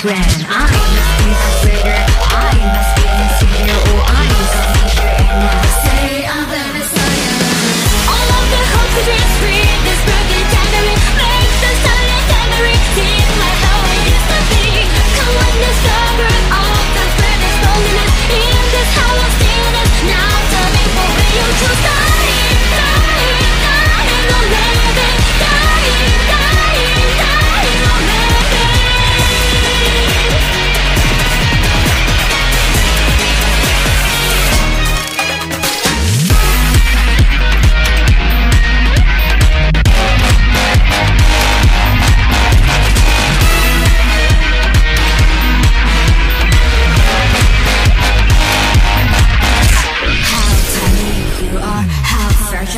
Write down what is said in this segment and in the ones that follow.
grand. I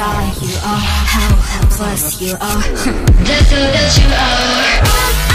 star you are, how helpless you are. That's all that you are.